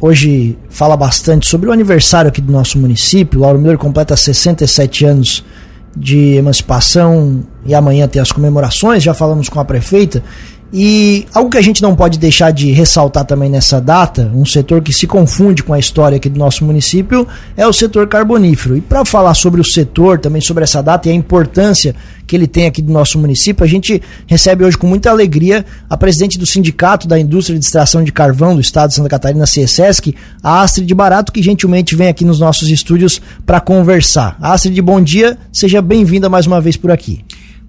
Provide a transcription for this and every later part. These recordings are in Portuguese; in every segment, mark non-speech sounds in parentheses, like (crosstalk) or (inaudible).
Hoje fala bastante sobre o aniversário aqui do nosso município. Lauro Miller completa 67 anos de emancipação e amanhã tem as comemorações. Já falamos com a prefeita. E algo que a gente não pode deixar de ressaltar também nessa data, um setor que se confunde com a história aqui do nosso município, é o setor carbonífero. E para falar sobre o setor, também sobre essa data e a importância que ele tem aqui do nosso município, a gente recebe hoje com muita alegria a presidente do Sindicato da Indústria de Extração de Carvão do Estado de Santa Catarina, CSESC, a Astrid Barato, que gentilmente vem aqui nos nossos estúdios para conversar. Astrid, bom dia, seja bem-vinda mais uma vez por aqui.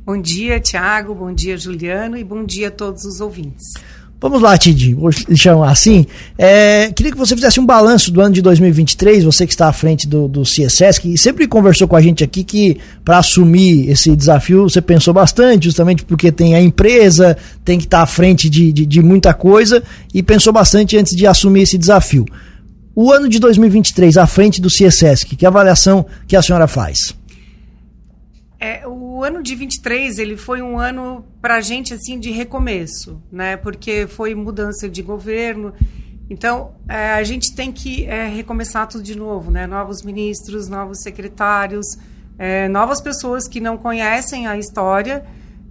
Bom dia, Tiago, bom dia, Juliano, e bom dia a todos os ouvintes. Vamos lá, Tid, vou chamar assim. É, queria que você fizesse um balanço do ano de 2023, você que está à frente do, do CSS, que sempre conversou com a gente aqui que para assumir esse desafio você pensou bastante, justamente porque tem a empresa, tem que estar à frente de, de, de muita coisa, e pensou bastante antes de assumir esse desafio. O ano de 2023, à frente do CSS, que avaliação que a senhora faz? É, o ano de 23 ele foi um ano para a gente assim de recomeço, né? Porque foi mudança de governo. Então é, a gente tem que é, recomeçar tudo de novo, né? Novos ministros, novos secretários, é, novas pessoas que não conhecem a história,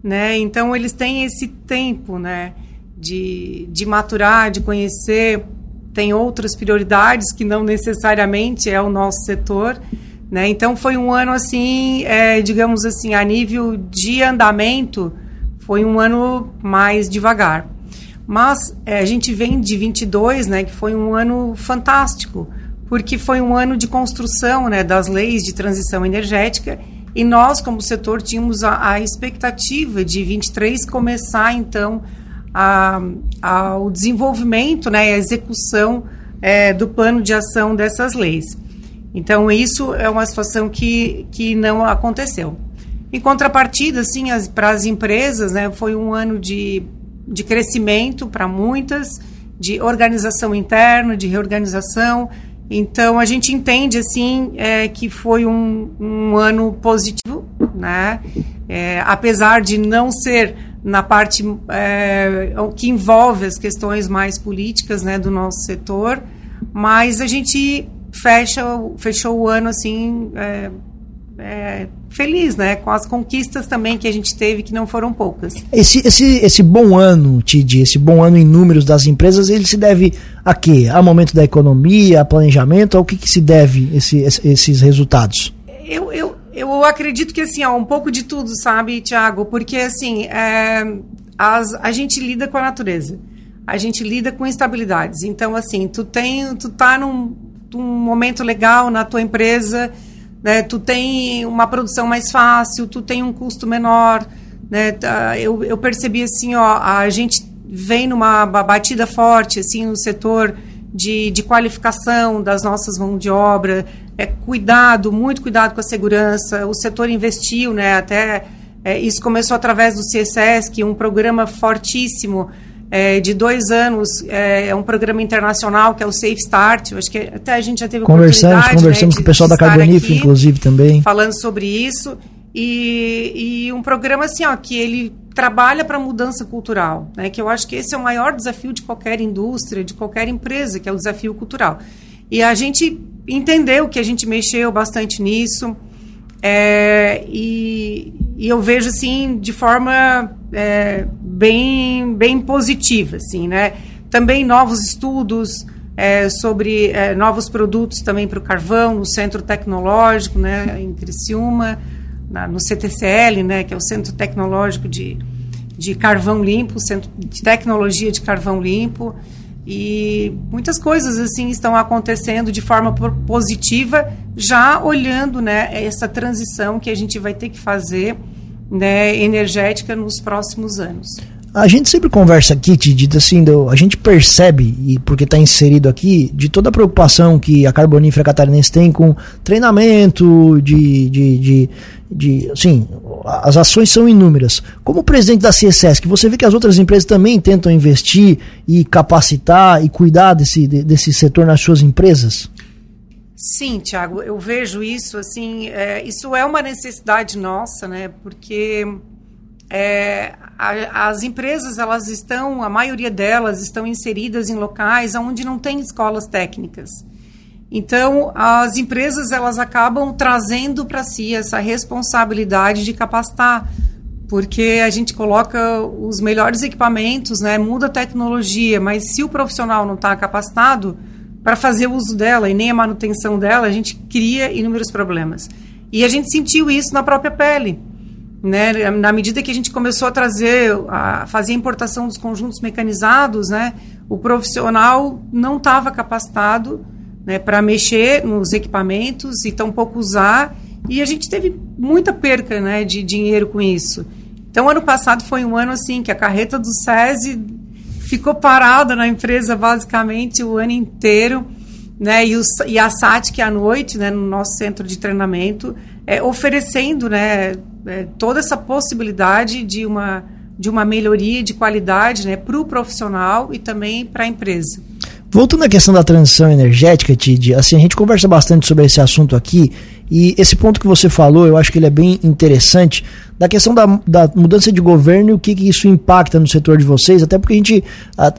né? Então eles têm esse tempo, né? De, de maturar, de conhecer. Tem outras prioridades que não necessariamente é o nosso setor. Né? Então foi um ano assim, é, digamos assim, a nível de andamento, foi um ano mais devagar. Mas é, a gente vem de 22, né, que foi um ano fantástico, porque foi um ano de construção né, das leis de transição energética e nós, como setor, tínhamos a, a expectativa de 23 começar, então, a, a, o desenvolvimento né, a execução é, do plano de ação dessas leis. Então, isso é uma situação que, que não aconteceu. Em contrapartida, assim, para as empresas, né, foi um ano de, de crescimento para muitas, de organização interna, de reorganização. Então, a gente entende, assim, é, que foi um, um ano positivo, né? É, apesar de não ser na parte é, que envolve as questões mais políticas, né, do nosso setor, mas a gente fecha, fechou o ano assim é, é, feliz, né? Com as conquistas também que a gente teve, que não foram poucas. Esse, esse, esse bom ano, Tid, esse bom ano em números das empresas, ele se deve a quê? A momento da economia, a planejamento? Ao que, que se deve esse, esses resultados? Eu, eu, eu acredito que assim, ó, um pouco de tudo, sabe, Tiago? Porque assim, é, as, a gente lida com a natureza. A gente lida com instabilidades. Então, assim, tu tem, tu tá num, um momento legal na tua empresa, né? Tu tem uma produção mais fácil, tu tem um custo menor, né? Tá, eu, eu percebi assim, ó, a gente vem numa batida forte assim no setor de, de qualificação das nossas mãos de obra, é cuidado, muito cuidado com a segurança. O setor investiu, né? Até é, isso começou através do CSS, que é um programa fortíssimo é, de dois anos, é, é, um programa internacional que é o Safe Start. Eu acho que até a gente já teve conversamos, conversamos né, com o pessoal da Carbonífera, inclusive também falando sobre isso e, e um programa assim, ó, que ele trabalha para mudança cultural, né? Que eu acho que esse é o maior desafio de qualquer indústria, de qualquer empresa, que é o desafio cultural. E a gente entendeu que a gente mexeu bastante nisso. É, e, e, eu vejo assim de forma é, bem, bem positiva, assim, né? Também novos estudos é, sobre é, novos produtos também para o carvão no Centro Tecnológico, né, em Criciúma, na, no CTCL, né, que é o Centro Tecnológico de, de Carvão Limpo, Centro de Tecnologia de Carvão Limpo. E muitas coisas assim estão acontecendo de forma positiva, já olhando né, essa transição que a gente vai ter que fazer né, energética nos próximos anos. A gente sempre conversa aqui, Titi, assim, do, a gente percebe, e porque está inserido aqui, de toda a preocupação que a Carbonífera Catarinense tem com treinamento, de, de, de, de assim, as ações são inúmeras. Como presidente da CSS, que você vê que as outras empresas também tentam investir e capacitar e cuidar desse, desse setor nas suas empresas? Sim, Tiago, eu vejo isso assim, é, isso é uma necessidade nossa, né? Porque é, a, as empresas, elas estão, a maioria delas estão inseridas em locais onde não tem escolas técnicas. Então, as empresas, elas acabam trazendo para si essa responsabilidade de capacitar, porque a gente coloca os melhores equipamentos, né, muda a tecnologia, mas se o profissional não está capacitado para fazer o uso dela e nem a manutenção dela, a gente cria inúmeros problemas. E a gente sentiu isso na própria pele. Né? Na medida que a gente começou a trazer, a fazer a importação dos conjuntos mecanizados, né? o profissional não estava capacitado né, para mexer nos equipamentos e tampouco usar, e a gente teve muita perca né, de dinheiro com isso. Então, ano passado foi um ano assim que a carreta do SESI ficou parada na empresa basicamente o ano inteiro, né? E, o, e a SATIC à noite, né, no nosso centro de treinamento, é, oferecendo, né, é, toda essa possibilidade de uma de uma melhoria de qualidade, né, para o profissional e também para a empresa. Voltando à questão da transição energética, Tid, assim, a gente conversa bastante sobre esse assunto aqui e esse ponto que você falou, eu acho que ele é bem interessante, da questão da, da mudança de governo e o que, que, isso impacta no setor de vocês, até porque a gente,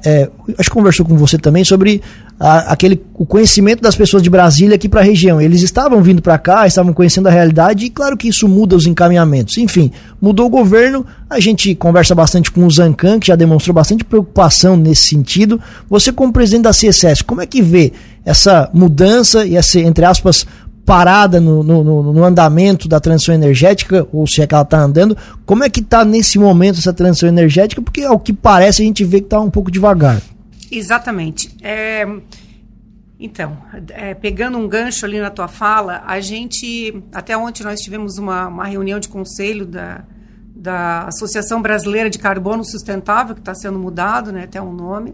é, acho que conversou com você também sobre a, aquele, o conhecimento das pessoas de Brasília aqui para a região. Eles estavam vindo para cá, estavam conhecendo a realidade e claro que isso muda os encaminhamentos. Enfim, mudou o governo, a gente conversa bastante com o Zancan, que já demonstrou bastante preocupação nesse sentido. Você como presidente da CSS, como é que vê essa mudança e essa, entre aspas, parada no, no, no, andamento da transição energética, ou se é que ela está andando, como é que está nesse momento essa transição energética? Porque ao que parece a gente vê que está um pouco devagar. Exatamente. É, então, é, pegando um gancho ali na tua fala, a gente, até ontem nós tivemos uma, uma reunião de conselho da, da Associação Brasileira de Carbono Sustentável, que está sendo mudado, né, até o um nome,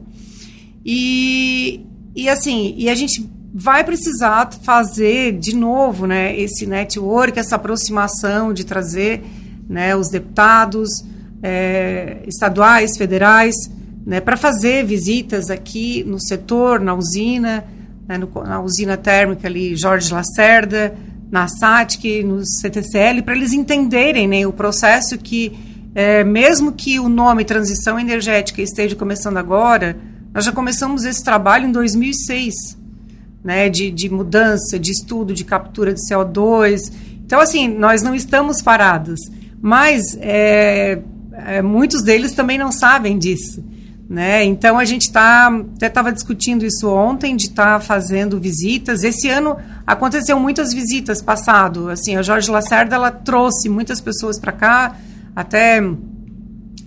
e, e assim, e a gente vai precisar fazer de novo né, esse network, essa aproximação de trazer né, os deputados é, estaduais, federais, né, para fazer visitas aqui no setor, na usina, né, no, na usina térmica ali, Jorge Lacerda, na SATIC, no CTCL, para eles entenderem né, o processo que, é, mesmo que o nome transição energética esteja começando agora, nós já começamos esse trabalho em 2006 né, de, de mudança, de estudo, de captura de CO2. Então, assim, nós não estamos parados, mas é, é, muitos deles também não sabem disso. Né? Então, a gente está, até estava discutindo isso ontem, de estar tá fazendo visitas. Esse ano aconteceu muitas visitas passado. Assim, a Jorge Lacerda, ela trouxe muitas pessoas para cá, até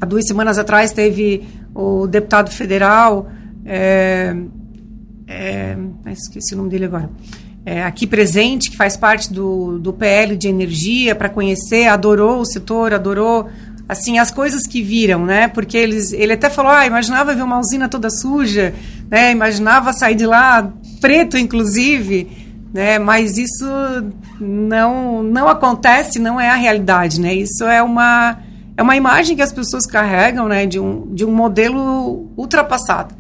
há duas semanas atrás teve o deputado federal é, é, esqueci o nome dele agora. É, aqui presente, que faz parte do, do PL de energia, para conhecer, adorou o setor, adorou assim as coisas que viram, né? Porque eles, ele até falou, ah, imaginava ver uma usina toda suja, né? Imaginava sair de lá preto, inclusive, né? Mas isso não não acontece, não é a realidade, né? Isso é uma é uma imagem que as pessoas carregam, né? De um de um modelo ultrapassado,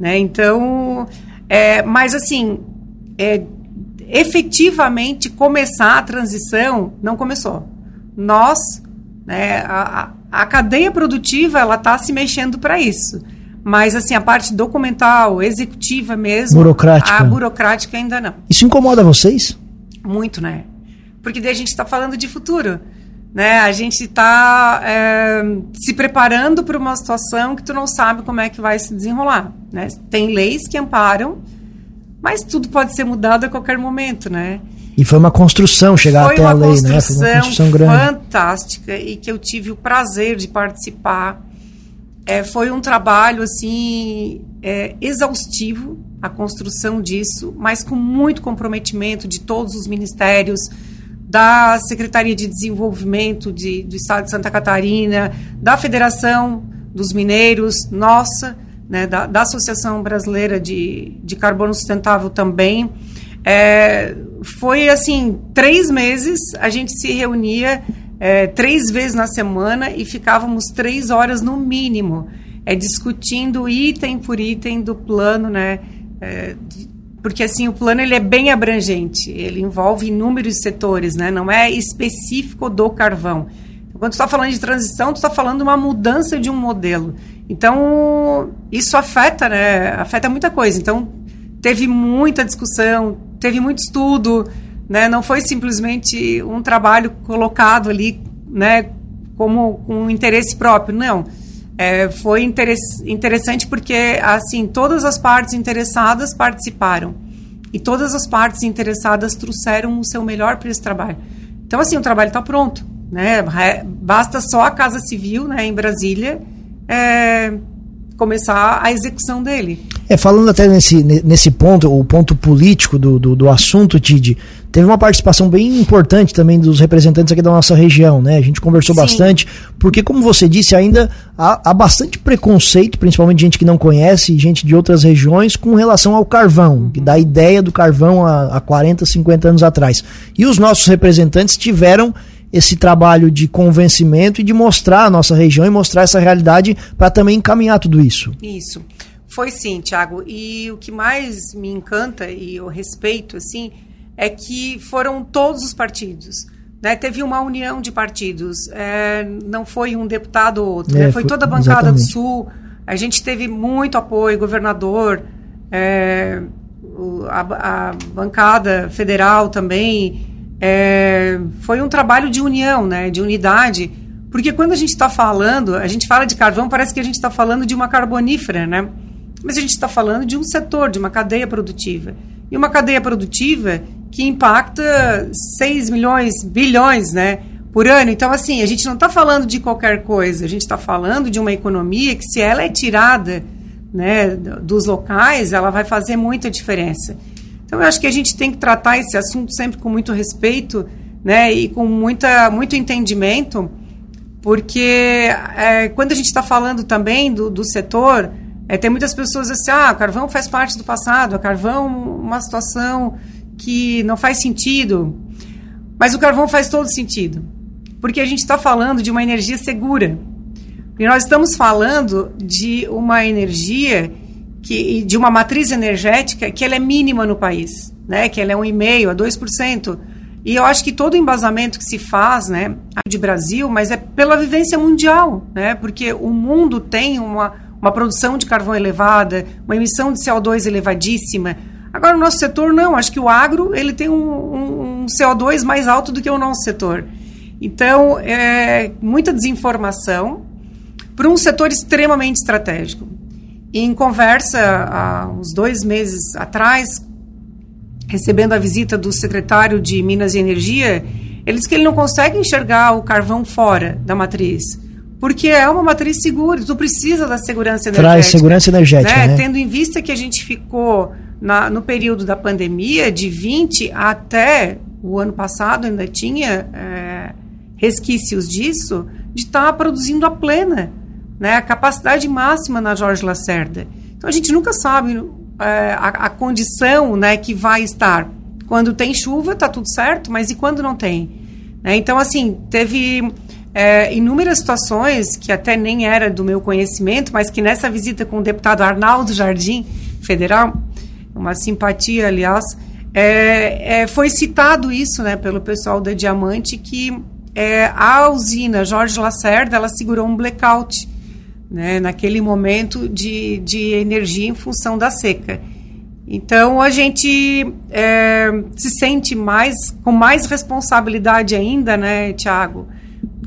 né? Então é, mas, assim, é, efetivamente começar a transição não começou. Nós, né, a, a cadeia produtiva, ela está se mexendo para isso. Mas, assim, a parte documental, executiva mesmo... Burocrática. A burocrática ainda não. Isso incomoda vocês? Muito, né? Porque daí a gente está falando de futuro. Né? A gente está é, se preparando para uma situação que tu não sabe como é que vai se desenrolar. Né? Tem leis que amparam, mas tudo pode ser mudado a qualquer momento, né? E foi uma construção chegar foi até a lei, né? Foi uma construção grande. fantástica e que eu tive o prazer de participar. É, foi um trabalho assim é, exaustivo a construção disso, mas com muito comprometimento de todos os ministérios, da Secretaria de Desenvolvimento de, do Estado de Santa Catarina, da Federação dos Mineiros, nossa, né, da, da, Associação Brasileira de, de Carbono Sustentável também. É, foi assim, três meses, a gente se reunia é, três vezes na semana e ficávamos três horas no mínimo, é, discutindo item por item do plano, né, é, porque assim o plano ele é bem abrangente, ele envolve inúmeros setores, né, não é específico do carvão. Quando tu está falando de transição, tu está falando uma mudança de um modelo. Então, isso afeta, né? Afeta muita coisa. Então, teve muita discussão, teve muito estudo, né? Não foi simplesmente um trabalho colocado ali, né? Como com um interesse próprio, não. É, foi interessante porque, assim, todas as partes interessadas participaram. E todas as partes interessadas trouxeram o seu melhor para esse trabalho. Então, assim, o trabalho está pronto. Né? Basta só a Casa Civil, né, em Brasília, é, começar a execução dele. É, falando até nesse, nesse ponto, o ponto político do, do, do, assunto, Tid, teve uma participação bem importante também dos representantes aqui da nossa região, né? A gente conversou Sim. bastante, porque como você disse, ainda há, há, bastante preconceito, principalmente gente que não conhece, gente de outras regiões, com relação ao carvão, uhum. que dá a ideia do carvão há, há 40, 50 anos atrás. E os nossos representantes tiveram esse trabalho de convencimento e de mostrar a nossa região e mostrar essa realidade para também encaminhar tudo isso. Isso. Foi sim, Tiago. E o que mais me encanta e eu respeito, assim, é que foram todos os partidos. Né? Teve uma união de partidos. É, não foi um deputado ou outro. É, né? foi, foi, toda a bancada exatamente. do Sul. A gente teve muito apoio, governador, é, a, a bancada federal também é, foi um trabalho de união, né, de unidade, porque quando a gente está falando, a gente fala de carvão, parece que a gente está falando de uma carbonífera, né? Mas a gente está falando de um setor, de uma cadeia produtiva. E uma cadeia produtiva que impacta 6 milhões, bilhões, né? Por ano. Então, assim, a gente não está falando de qualquer coisa, a gente está falando de uma economia que, se ela é tirada né, dos locais, ela vai fazer muita diferença. Então, eu acho que a gente tem que tratar esse assunto sempre com muito respeito né, e com muita, muito entendimento, porque é, quando a gente está falando também do, do setor, é, tem muitas pessoas assim, ah, o carvão faz parte do passado, o carvão uma situação que não faz sentido. Mas o carvão faz todo sentido, porque a gente está falando de uma energia segura. E nós estamos falando de uma energia que, de uma matriz energética que ela é mínima no país, né? que ela é 1,5% a 2%. E eu acho que todo o embasamento que se faz, né, de Brasil, mas é pela vivência mundial, né, porque o mundo tem uma, uma produção de carvão elevada, uma emissão de CO2 elevadíssima. Agora, o nosso setor não, acho que o agro ele tem um, um, um CO2 mais alto do que o nosso setor. Então, é muita desinformação para um setor extremamente estratégico. Em conversa, há uns dois meses atrás, recebendo a visita do secretário de Minas e Energia, ele disse que ele não consegue enxergar o carvão fora da matriz. Porque é uma matriz segura, tu precisa da segurança energética. Traz segurança energética, né? né? Tendo em vista que a gente ficou na, no período da pandemia, de 20 até o ano passado, ainda tinha é, resquícios disso, de estar tá produzindo a plena né, a capacidade máxima na Jorge Lacerda. Então a gente nunca sabe é, a, a, condição né, que vai estar. Quando tem chuva, está tudo certo, mas e quando não tem? Né, então, assim, teve é, inúmeras situações que até nem era do meu conhecimento, mas que nessa visita com o deputado Arnaldo Jardim, federal, uma simpatia, aliás, é, é, foi citado isso né, pelo pessoal da Diamante, que é, a usina Jorge Lacerda, ela segurou um blackout né, naquele momento de, de energia em função da seca. Então a gente é, se sente mais com mais responsabilidade ainda, né, Tiago,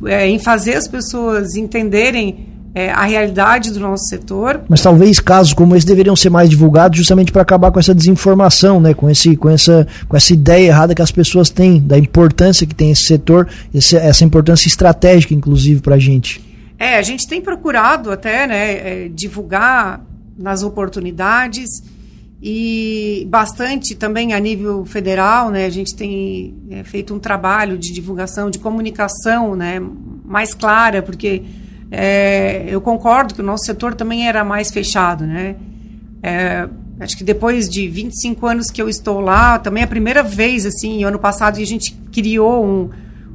é, em fazer as pessoas entenderem é, a realidade do nosso setor. Mas talvez casos como esse deveriam ser mais divulgados justamente para acabar com essa desinformação, né? com, esse, com, essa, com essa ideia errada que as pessoas têm da importância que tem esse setor, esse, essa importância estratégica, inclusive, para a gente. É, a gente tem procurado até né, é, divulgar nas oportunidades e bastante também a nível federal, né? A gente tem é, feito um trabalho de divulgação, de comunicação, né? Mais clara, porque é, eu concordo que o nosso setor também era mais fechado, né? É, acho que depois de 25 anos que eu estou lá, também é a primeira vez, assim, ano passado, a gente criou um,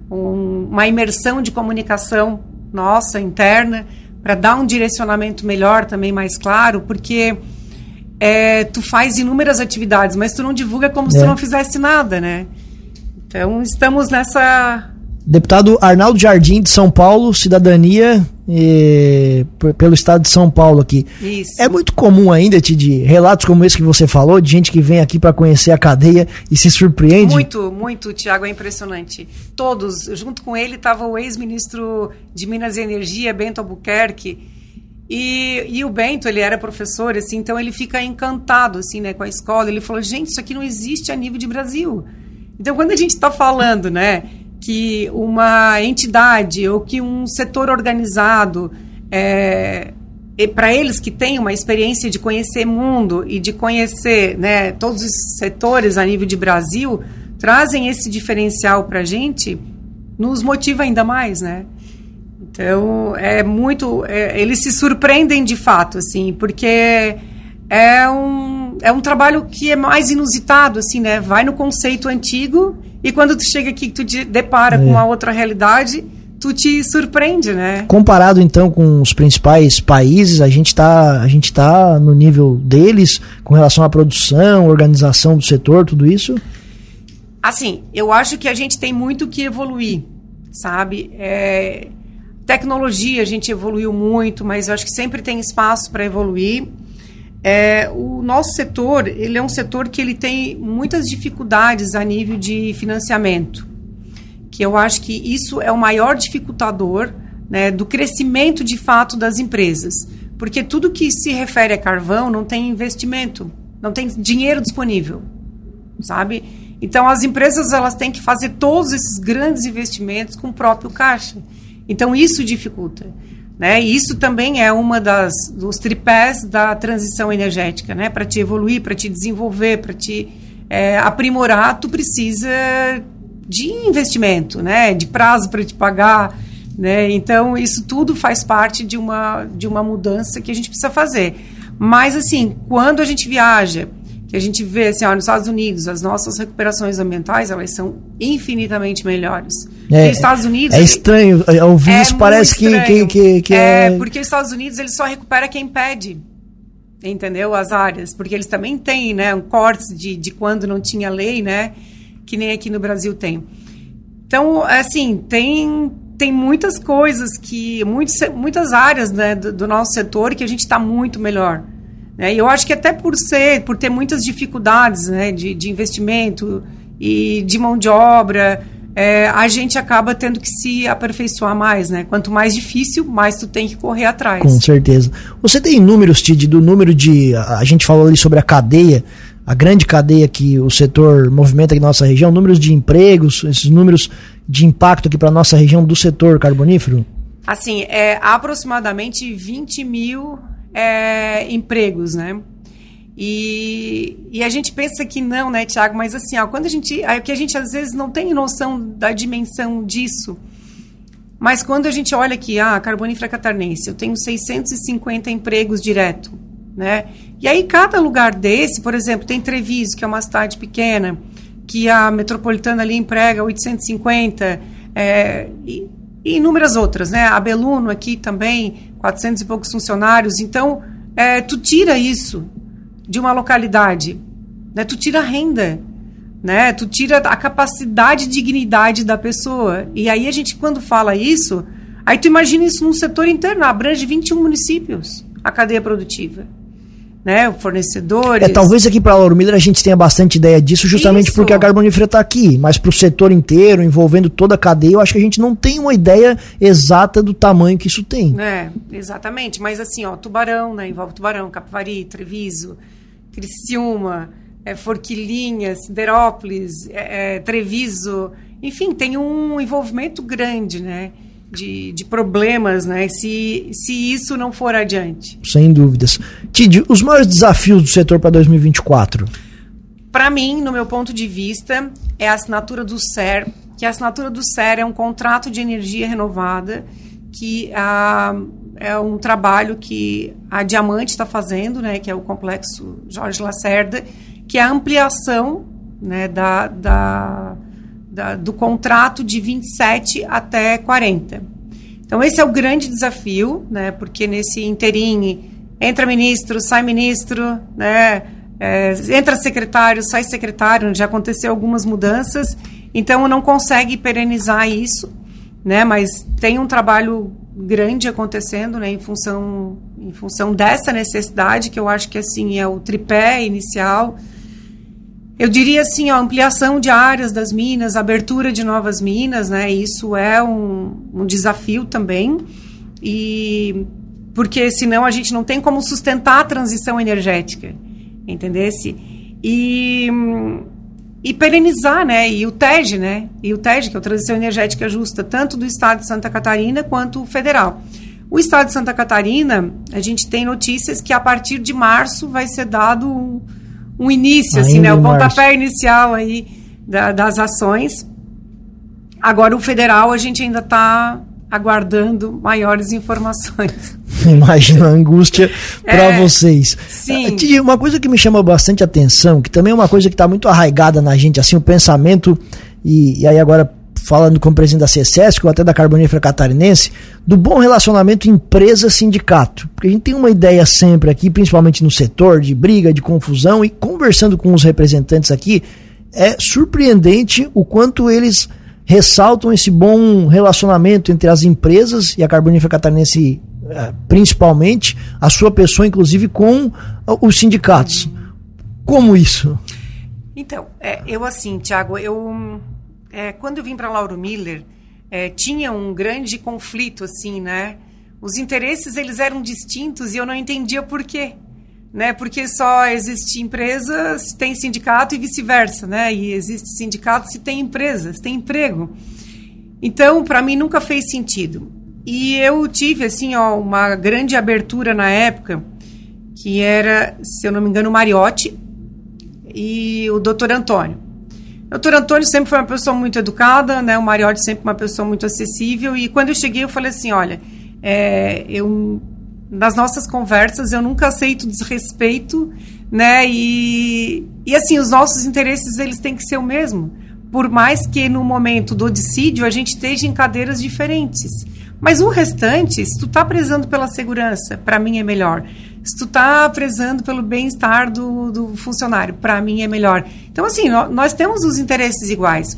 um, uma imersão de comunicação nossa interna para dar um direcionamento melhor também mais claro, porque é, tu faz inúmeras atividades, mas tu não divulga como é. se tu é. não fizesse nada, né? Então estamos nessa Deputado Arnaldo Jardim, de São Paulo, cidadania e, pelo estado de São Paulo aqui. Isso. É muito comum ainda, de relatos como esse que você falou, de gente que vem aqui para conhecer a cadeia e se surpreende? Muito, muito, Tiago, é impressionante. Todos, junto com ele estava o ex-ministro de Minas e Energia, Bento Albuquerque, e, e, o Bento, ele era professor, assim, então ele fica encantado, assim, né, com a escola. Ele falou, gente, isso aqui não existe a nível de Brasil. Então, quando a gente está falando, né, que uma entidade ou que um setor organizado, é, para eles que têm uma experiência de conhecer mundo e de conhecer né, todos os setores a nível de Brasil, trazem esse diferencial para a gente, nos motiva ainda mais, né? Então, é muito... É, eles se surpreendem de fato, assim, porque é um, é um trabalho que é mais inusitado, assim, né? Vai no conceito antigo e quando tu chega aqui, tu te depara é. com uma outra realidade, tu te surpreende, né? Comparado então com os principais países, a gente está a gente tá no nível deles com relação à produção, organização do setor, tudo isso? Assim, eu acho que a gente tem muito que evoluir, sabe? É, tecnologia a gente evoluiu muito, mas eu acho que sempre tem espaço para evoluir. É, o nosso setor, ele é um setor que ele tem muitas dificuldades a nível de financiamento, que eu acho que isso é o maior dificultador né, do crescimento de fato das empresas, porque tudo que se refere a carvão não tem investimento, não tem dinheiro disponível, sabe? Então as empresas elas têm que fazer todos esses grandes investimentos com o próprio caixa. Então isso dificulta. Né? E isso também é uma das dos tripés da transição energética, né? Para te evoluir, para te desenvolver, para te é, aprimorar, tu precisa de investimento, né? De prazo para te pagar, né? Então isso tudo faz parte de uma de uma mudança que a gente precisa fazer. Mas assim, quando a gente viaja a gente vê assim, ó, nos Estados Unidos, as nossas recuperações ambientais, elas são infinitamente melhores. É, os Estados Unidos... É estranho, é, ouvir é isso parece que, que, que, que, é... é... Porque os Estados Unidos, eles só recupera quem pede, entendeu? As áreas, porque eles também têm, né, um corte de, de quando não tinha lei, né, que nem aqui no Brasil tem. Então, assim, tem tem muitas coisas que muitos, muitas áreas né, do, do nosso setor que a gente está muito melhor né? E eu acho que até por ser, por ter muitas dificuldades né, de, de investimento e de mão de obra, é, a gente acaba tendo que se aperfeiçoar mais, né? Quanto mais difícil, mais tu tem que correr atrás. Com certeza. Você tem números, Tid, do número de. A gente falou ali sobre a cadeia, a grande cadeia que o setor movimenta aqui na nossa região, números de empregos, esses números de impacto aqui para a nossa região do setor carbonífero? Assim, é aproximadamente 20 mil é, empregos, né? E, e, a gente pensa que não, né, Tiago? Mas assim, ó, quando a gente. É que a gente às vezes não tem noção da dimensão disso. Mas quando a gente olha aqui, ah, Carbonífera Catarinense, eu tenho 650 empregos direto, né? E aí cada lugar desse, por exemplo, tem Treviso, que é uma cidade pequena, que a metropolitana ali emprega 850, é, e, e inúmeras outras, né? A Beluno aqui também, 400 e poucos funcionários. Então, é, tu tira isso de uma localidade, né? Tu tira a renda, né? Tu tira a capacidade e dignidade da pessoa. E aí a gente, quando fala isso, aí tu imagina isso num setor interno, abrange 21 municípios, a cadeia produtiva né, fornecedores. É, talvez aqui para a Lauro Miller a gente tenha bastante ideia disso, justamente isso. porque a carbonífera está aqui, mas para o setor inteiro, envolvendo toda a cadeia, eu acho que a gente não tem uma ideia exata do tamanho que isso tem. É, exatamente. Mas assim, ó, Tubarão, né, envolve Tubarão, Capivari, Treviso, Criciúma, é, Forquilinha, Siderópolis, é, é, Treviso, enfim, tem um envolvimento grande, né? De, de problemas, né? Se, se isso não for adiante. Sem dúvidas. Tid, os maiores desafios do setor para 2024? Para mim, no meu ponto de vista, é a assinatura do SER, que a assinatura do SER é um contrato de energia renovada, que ah, é um trabalho que a Diamante está fazendo, né, que é o complexo Jorge Lacerda, que é a ampliação né, da, da da, do contrato de 27 até 40. Então, esse é o grande desafio, né, porque nesse interim entra ministro, sai ministro, né, é, entra secretário, sai secretário, já aconteceu algumas mudanças, Então não consegue perenizar isso, né? Mas tem um trabalho grande acontecendo, né? Em função, em função dessa necessidade que eu acho que assim é o tripé inicial. Eu diria assim, a ampliação de áreas das minas, abertura de novas minas, né? Isso é um, um desafio também. E porque senão a gente não tem como sustentar a transição energética, entendesse? E e perenizar, né? E o TED, né? E o TED, que é a Transição Energética Justa, tanto do Estado de Santa Catarina quanto federal. O Estado de Santa Catarina, a gente tem notícias que a partir de março vai ser dado um, um início, Ainda assim, né? O pontapé inicial aí da, das ações. Agora, o federal, a gente ainda está aguardando maiores informações. (laughs) Imagina a angústia para é, vocês. Sim. Ah, uma coisa que me chama bastante atenção, que também é uma coisa que está muito arraigada na gente, assim, o pensamento, e, e aí agora falando como presidente da CSESC ou até da Carbonífera Catarinense, do bom relacionamento empresa-sindicato. Porque a gente tem uma ideia sempre aqui, principalmente no setor, de briga, de confusão, e conversando com os representantes aqui, é surpreendente o quanto eles ressaltam esse bom relacionamento entre as empresas e a Carbonífera Catarinense eh, principalmente, a sua pessoa inclusive com os sindicatos. Como isso? Então, é, eu assim, Tiago, eu é, quando eu vim para Lauro Miller, é, tinha um grande conflito assim, né? Os interesses eles eram distintos e eu não entendia por quê né? Porque só existe empresa se tem sindicato e vice-versa, né? E existe sindicato se tem empresa, se tem emprego. Então, para mim nunca fez sentido. E eu tive assim, ó, uma grande abertura na época, que era, se eu não me engano, o Mariotti e o Dr. Antônio. Dr. Antônio sempre foi uma pessoa muito educada, né? O Mariotti sempre uma pessoa muito acessível. E quando eu cheguei, eu falei assim, olha, é, eu nas nossas conversas eu nunca aceito desrespeito, né? E, e assim, os nossos interesses eles têm que ser o mesmo. Por mais que no momento do dissídio a gente esteja em cadeiras diferentes. Mas o restante, se tu tá prezando pela segurança, para mim é melhor. Se tu tá prezando pelo bem-estar do, do funcionário, para mim é melhor. Então, assim, nós temos os interesses iguais.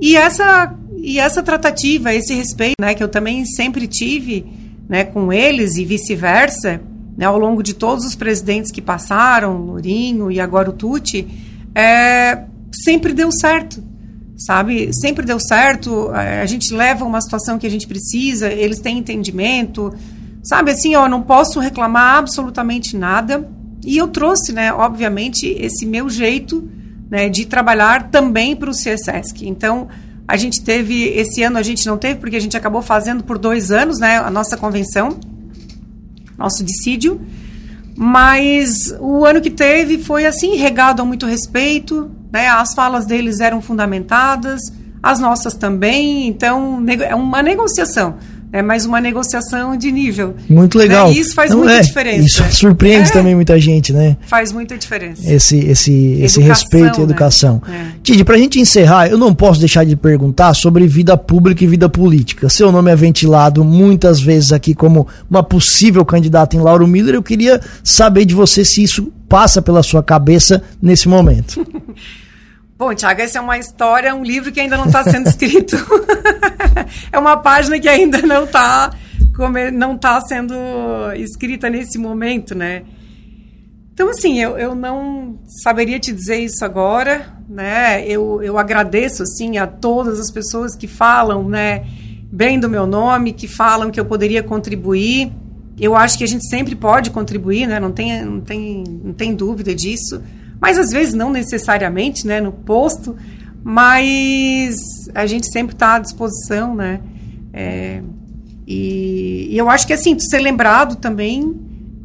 E essa, e essa tratativa, esse respeito, né, que eu também sempre tive, né, com eles e vice-versa, né, ao longo de todos os presidentes que passaram, Lourinho e agora o Tuti, é, sempre deu certo, sabe? Sempre deu certo. A gente leva uma situação que a gente precisa, eles têm entendimento, sabe? Assim, ó, não posso reclamar absolutamente nada. E eu trouxe, né, obviamente, esse meu jeito né, de trabalhar também para o CSESC. Então, a gente teve, esse ano a gente não teve, porque a gente acabou fazendo por dois anos, né, a nossa convenção, nosso dissídio. Mas o ano que teve foi assim, regado a muito respeito, né, as falas deles eram fundamentadas, as nossas também, então é uma negociação é mais uma negociação de nível. Muito legal. Né? Isso faz Não, muita é, diferença. Isso surpreende é. também muita gente, né? Faz muita diferença. Esse, esse, esse respeito e né? educação. Né? É. Tide, para a gente encerrar, eu não posso deixar de perguntar sobre vida pública e vida política. Seu nome é ventilado muitas vezes aqui como uma possível candidata em Lauro Miller. Eu queria saber de você se isso passa pela sua cabeça nesse momento. (laughs) Bom, Tiago, essa é uma história, um livro que ainda não está sendo escrito. (laughs) é uma página que ainda não está não tá sendo escrita nesse momento, né? Então, assim, eu, eu não saberia te dizer isso agora, né? Eu, eu agradeço, assim, a todas as pessoas que falam, né, bem do meu nome, que falam que eu poderia contribuir. Eu acho que a gente sempre pode contribuir, né? Não tem, não tem, não tem dúvida disso mas às vezes não necessariamente, né, no posto, mas a gente sempre está à disposição, né? É, e, e, eu acho que assim, ser lembrado também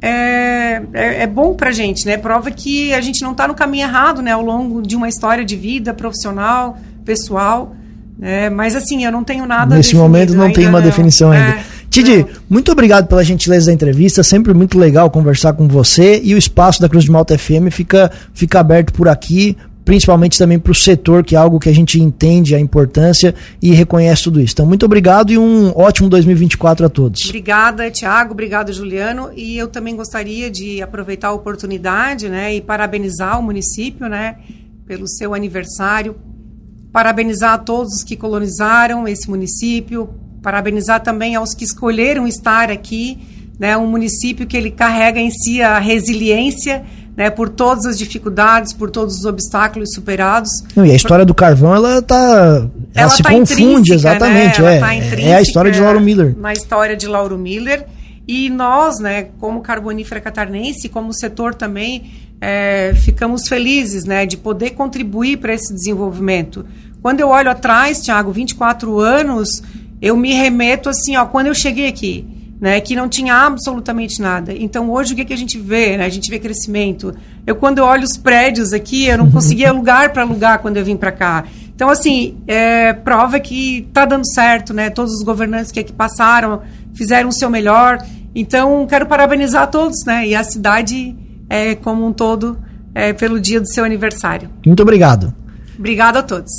é, é, é bom pra gente, né? Prova que a gente não está no caminho errado, né? Ao longo de uma história de vida profissional, pessoal. É, mas assim, eu não tenho nada. Nesse momento não tem uma não. definição ainda. É, Tidi, muito obrigado pela gentileza da entrevista. Sempre muito legal conversar com você. E o espaço da Cruz de Malta FM fica, fica aberto por aqui, principalmente também para o setor, que é algo que a gente entende a importância e reconhece tudo isso. Então, muito obrigado e um ótimo 2024 a todos. Obrigada, Tiago. Obrigado, Juliano. E eu também gostaria de aproveitar a oportunidade né, e parabenizar o município né, pelo seu aniversário parabenizar a todos os que colonizaram esse município, parabenizar também aos que escolheram estar aqui, né, um município que ele carrega em si a resiliência, né, por todas as dificuldades, por todos os obstáculos superados. Não, e a história do carvão, ela tá, ela, ela se tá confunde exatamente, né? é, tá é a história de Lauro Miller. Na história de Lauro Miller e nós, né, como carbonífera catarinense, como setor também, é, ficamos felizes, né, de poder contribuir para esse desenvolvimento. Quando eu olho atrás, Tiago, 24 anos, eu me remeto assim, ó, quando eu cheguei aqui né, que não tinha absolutamente nada. Então hoje o que, que a gente vê? Né? A gente vê crescimento. Eu quando eu olho os prédios aqui, eu não (laughs) conseguia lugar para alugar quando eu vim para cá. Então assim, é, prova que está dando certo, né? Todos os governantes que aqui passaram fizeram o seu melhor. Então quero parabenizar a todos, né? E a cidade é, como um todo é, pelo dia do seu aniversário. Muito obrigado. Obrigado a todos.